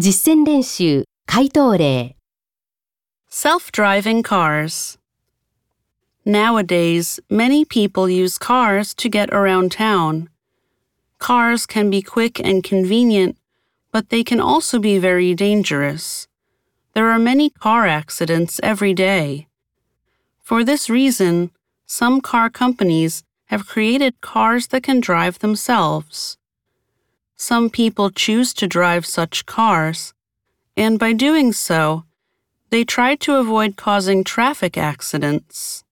実践练习、回答例。 Self-driving cars. Nowadays, many people use cars to get around town. Cars can be quick and convenient, but they can also be very dangerous. There are many car accidents every day. For this reason, some car companies have created cars that can drive themselves. Some people choose to drive such cars, and by doing so, they try to avoid causing traffic accidents.